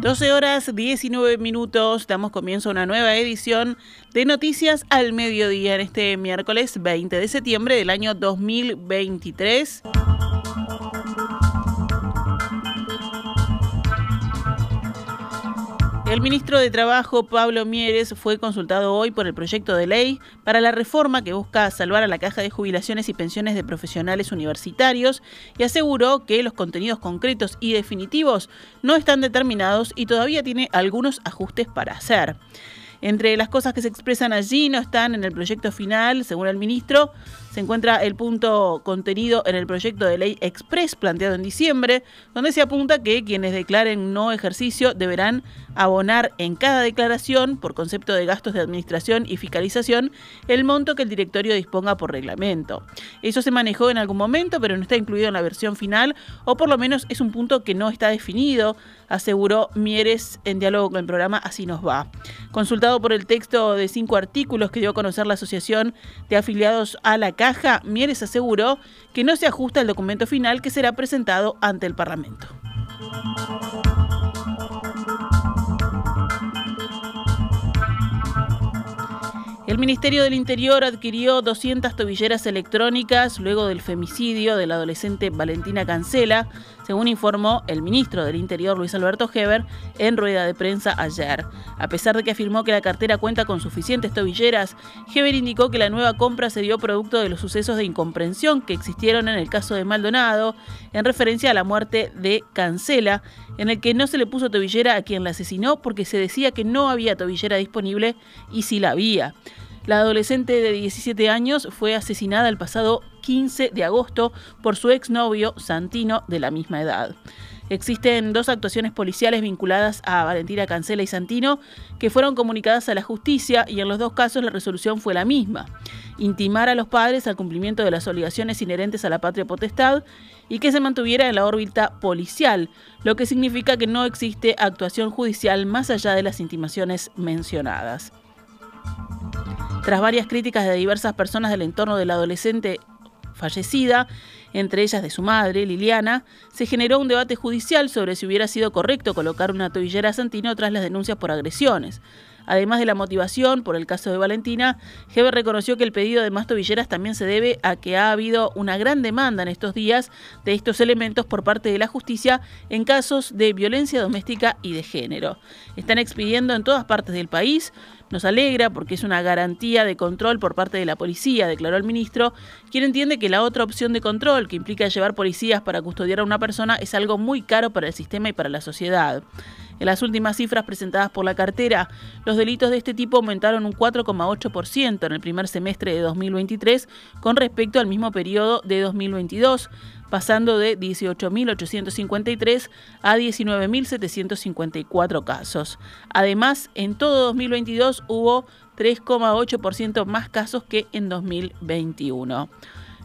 12 horas 19 minutos, damos comienzo a una nueva edición de Noticias al Mediodía en este miércoles 20 de septiembre del año 2023. El ministro de Trabajo, Pablo Mieres, fue consultado hoy por el proyecto de ley para la reforma que busca salvar a la caja de jubilaciones y pensiones de profesionales universitarios y aseguró que los contenidos concretos y definitivos no están determinados y todavía tiene algunos ajustes para hacer. Entre las cosas que se expresan allí no están en el proyecto final, según el ministro, se encuentra el punto contenido en el proyecto de ley Express planteado en diciembre, donde se apunta que quienes declaren no ejercicio deberán abonar en cada declaración, por concepto de gastos de administración y fiscalización, el monto que el directorio disponga por reglamento. Eso se manejó en algún momento, pero no está incluido en la versión final, o por lo menos es un punto que no está definido, aseguró Mieres en diálogo con el programa Así nos va. Consultado por el texto de cinco artículos que dio a conocer la Asociación de Afiliados a la Caja, Mieres aseguró que no se ajusta al documento final que será presentado ante el Parlamento. El Ministerio del Interior adquirió 200 tobilleras electrónicas luego del femicidio de la adolescente Valentina Cancela, según informó el ministro del Interior Luis Alberto Heber en rueda de prensa ayer. A pesar de que afirmó que la cartera cuenta con suficientes tobilleras, Heber indicó que la nueva compra se dio producto de los sucesos de incomprensión que existieron en el caso de Maldonado, en referencia a la muerte de Cancela, en el que no se le puso tobillera a quien la asesinó porque se decía que no había tobillera disponible y sí la había. La adolescente de 17 años fue asesinada el pasado 15 de agosto por su exnovio Santino de la misma edad. Existen dos actuaciones policiales vinculadas a Valentina Cancela y Santino que fueron comunicadas a la justicia y en los dos casos la resolución fue la misma. Intimar a los padres al cumplimiento de las obligaciones inherentes a la patria potestad y que se mantuviera en la órbita policial, lo que significa que no existe actuación judicial más allá de las intimaciones mencionadas. Tras varias críticas de diversas personas del entorno del adolescente fallecida, entre ellas de su madre, Liliana, se generó un debate judicial sobre si hubiera sido correcto colocar una tobillera a Santino tras las denuncias por agresiones. Además de la motivación por el caso de Valentina, Heber reconoció que el pedido de más tobilleras también se debe a que ha habido una gran demanda en estos días de estos elementos por parte de la justicia en casos de violencia doméstica y de género. Están expidiendo en todas partes del país. Nos alegra porque es una garantía de control por parte de la policía, declaró el ministro, quien entiende que la otra opción de control, que implica llevar policías para custodiar a una persona, es algo muy caro para el sistema y para la sociedad. En las últimas cifras presentadas por la cartera, los delitos de este tipo aumentaron un 4,8% en el primer semestre de 2023 con respecto al mismo periodo de 2022, pasando de 18.853 a 19.754 casos. Además, en todo 2022 hubo 3,8% más casos que en 2021.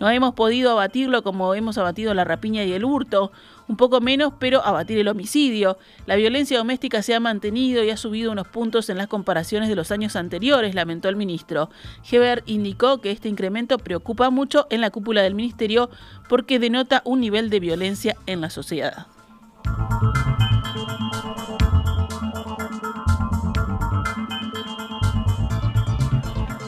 No hemos podido abatirlo como hemos abatido la rapiña y el hurto, un poco menos, pero abatir el homicidio. La violencia doméstica se ha mantenido y ha subido unos puntos en las comparaciones de los años anteriores, lamentó el ministro. Heber indicó que este incremento preocupa mucho en la cúpula del ministerio porque denota un nivel de violencia en la sociedad.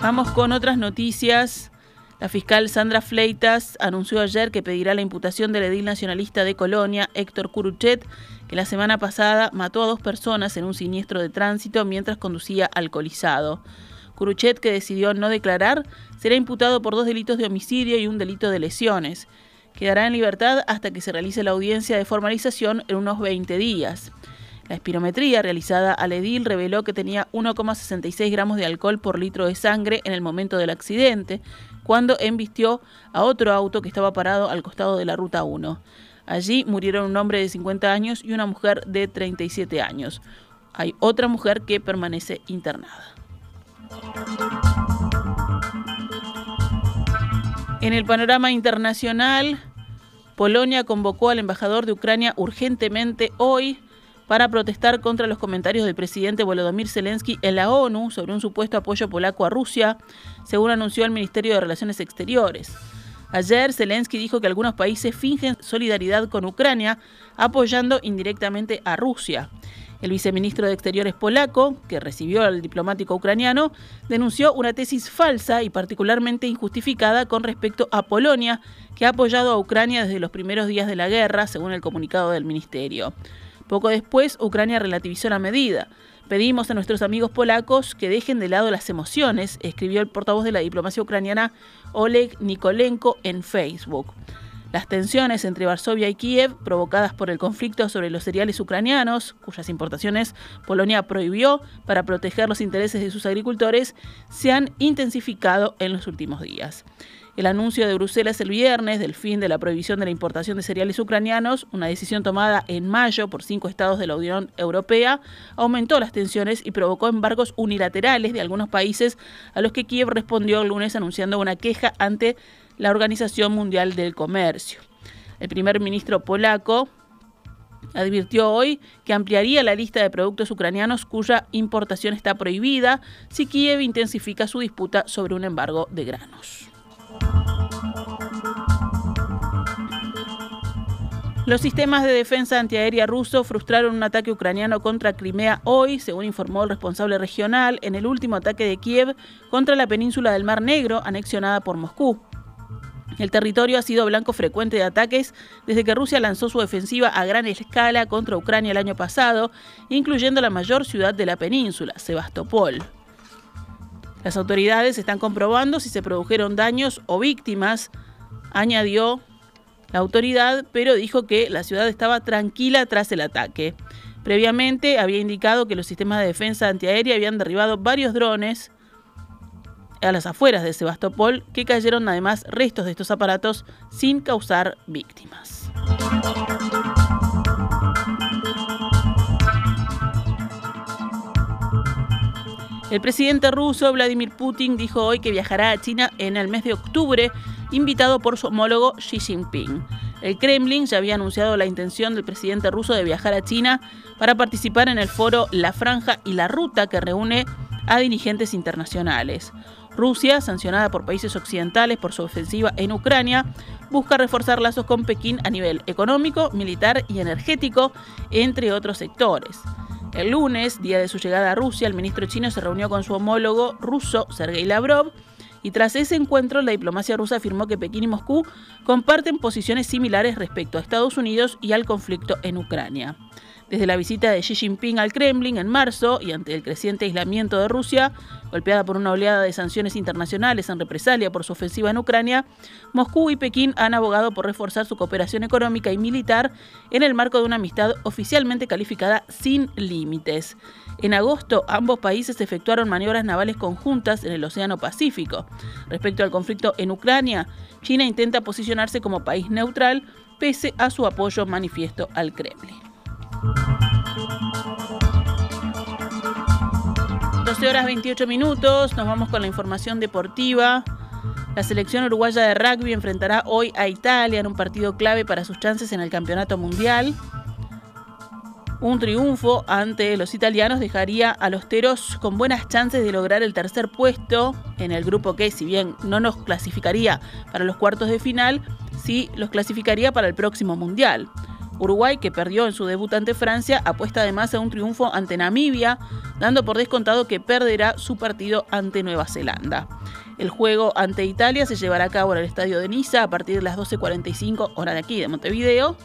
Vamos con otras noticias. La fiscal Sandra Fleitas anunció ayer que pedirá la imputación del edil nacionalista de Colonia, Héctor Curuchet, que la semana pasada mató a dos personas en un siniestro de tránsito mientras conducía alcoholizado. Curuchet, que decidió no declarar, será imputado por dos delitos de homicidio y un delito de lesiones. Quedará en libertad hasta que se realice la audiencia de formalización en unos 20 días. La espirometría realizada al edil reveló que tenía 1,66 gramos de alcohol por litro de sangre en el momento del accidente, cuando embistió a otro auto que estaba parado al costado de la Ruta 1. Allí murieron un hombre de 50 años y una mujer de 37 años. Hay otra mujer que permanece internada. En el panorama internacional, Polonia convocó al embajador de Ucrania urgentemente hoy para protestar contra los comentarios del presidente Volodymyr Zelensky en la ONU sobre un supuesto apoyo polaco a Rusia, según anunció el Ministerio de Relaciones Exteriores. Ayer Zelensky dijo que algunos países fingen solidaridad con Ucrania, apoyando indirectamente a Rusia. El viceministro de Exteriores polaco, que recibió al diplomático ucraniano, denunció una tesis falsa y particularmente injustificada con respecto a Polonia, que ha apoyado a Ucrania desde los primeros días de la guerra, según el comunicado del ministerio. Poco después, Ucrania relativizó la medida. Pedimos a nuestros amigos polacos que dejen de lado las emociones, escribió el portavoz de la diplomacia ucraniana Oleg Nikolenko en Facebook. Las tensiones entre Varsovia y Kiev, provocadas por el conflicto sobre los cereales ucranianos, cuyas importaciones Polonia prohibió para proteger los intereses de sus agricultores, se han intensificado en los últimos días. El anuncio de Bruselas el viernes del fin de la prohibición de la importación de cereales ucranianos, una decisión tomada en mayo por cinco estados de la Unión Europea, aumentó las tensiones y provocó embargos unilaterales de algunos países a los que Kiev respondió el lunes anunciando una queja ante la Organización Mundial del Comercio. El primer ministro polaco advirtió hoy que ampliaría la lista de productos ucranianos cuya importación está prohibida si Kiev intensifica su disputa sobre un embargo de granos. Los sistemas de defensa antiaérea ruso frustraron un ataque ucraniano contra Crimea hoy, según informó el responsable regional, en el último ataque de Kiev contra la península del Mar Negro, anexionada por Moscú. El territorio ha sido blanco frecuente de ataques desde que Rusia lanzó su ofensiva a gran escala contra Ucrania el año pasado, incluyendo la mayor ciudad de la península, Sebastopol. Las autoridades están comprobando si se produjeron daños o víctimas, añadió la autoridad, pero dijo que la ciudad estaba tranquila tras el ataque. Previamente había indicado que los sistemas de defensa antiaérea habían derribado varios drones a las afueras de Sebastopol, que cayeron además restos de estos aparatos sin causar víctimas. El presidente ruso Vladimir Putin dijo hoy que viajará a China en el mes de octubre, invitado por su homólogo Xi Jinping. El Kremlin ya había anunciado la intención del presidente ruso de viajar a China para participar en el foro La Franja y la Ruta que reúne a dirigentes internacionales. Rusia, sancionada por países occidentales por su ofensiva en Ucrania, busca reforzar lazos con Pekín a nivel económico, militar y energético, entre otros sectores. El lunes, día de su llegada a Rusia, el ministro chino se reunió con su homólogo ruso, Sergei Lavrov, y tras ese encuentro la diplomacia rusa afirmó que Pekín y Moscú comparten posiciones similares respecto a Estados Unidos y al conflicto en Ucrania. Desde la visita de Xi Jinping al Kremlin en marzo y ante el creciente aislamiento de Rusia, golpeada por una oleada de sanciones internacionales en represalia por su ofensiva en Ucrania, Moscú y Pekín han abogado por reforzar su cooperación económica y militar en el marco de una amistad oficialmente calificada sin límites. En agosto, ambos países efectuaron maniobras navales conjuntas en el Océano Pacífico. Respecto al conflicto en Ucrania, China intenta posicionarse como país neutral pese a su apoyo manifiesto al Kremlin. 12 horas 28 minutos, nos vamos con la información deportiva. La selección uruguaya de rugby enfrentará hoy a Italia en un partido clave para sus chances en el campeonato mundial. Un triunfo ante los italianos dejaría a los teros con buenas chances de lograr el tercer puesto en el grupo que, si bien no nos clasificaría para los cuartos de final, sí los clasificaría para el próximo mundial. Uruguay, que perdió en su debut ante Francia, apuesta además a un triunfo ante Namibia, dando por descontado que perderá su partido ante Nueva Zelanda. El juego ante Italia se llevará a cabo en el estadio de Niza a partir de las 12.45 hora de aquí de Montevideo.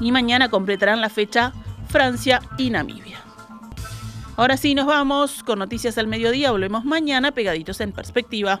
Y mañana completarán la fecha Francia y Namibia. Ahora sí, nos vamos con noticias al mediodía. Volvemos mañana pegaditos en perspectiva.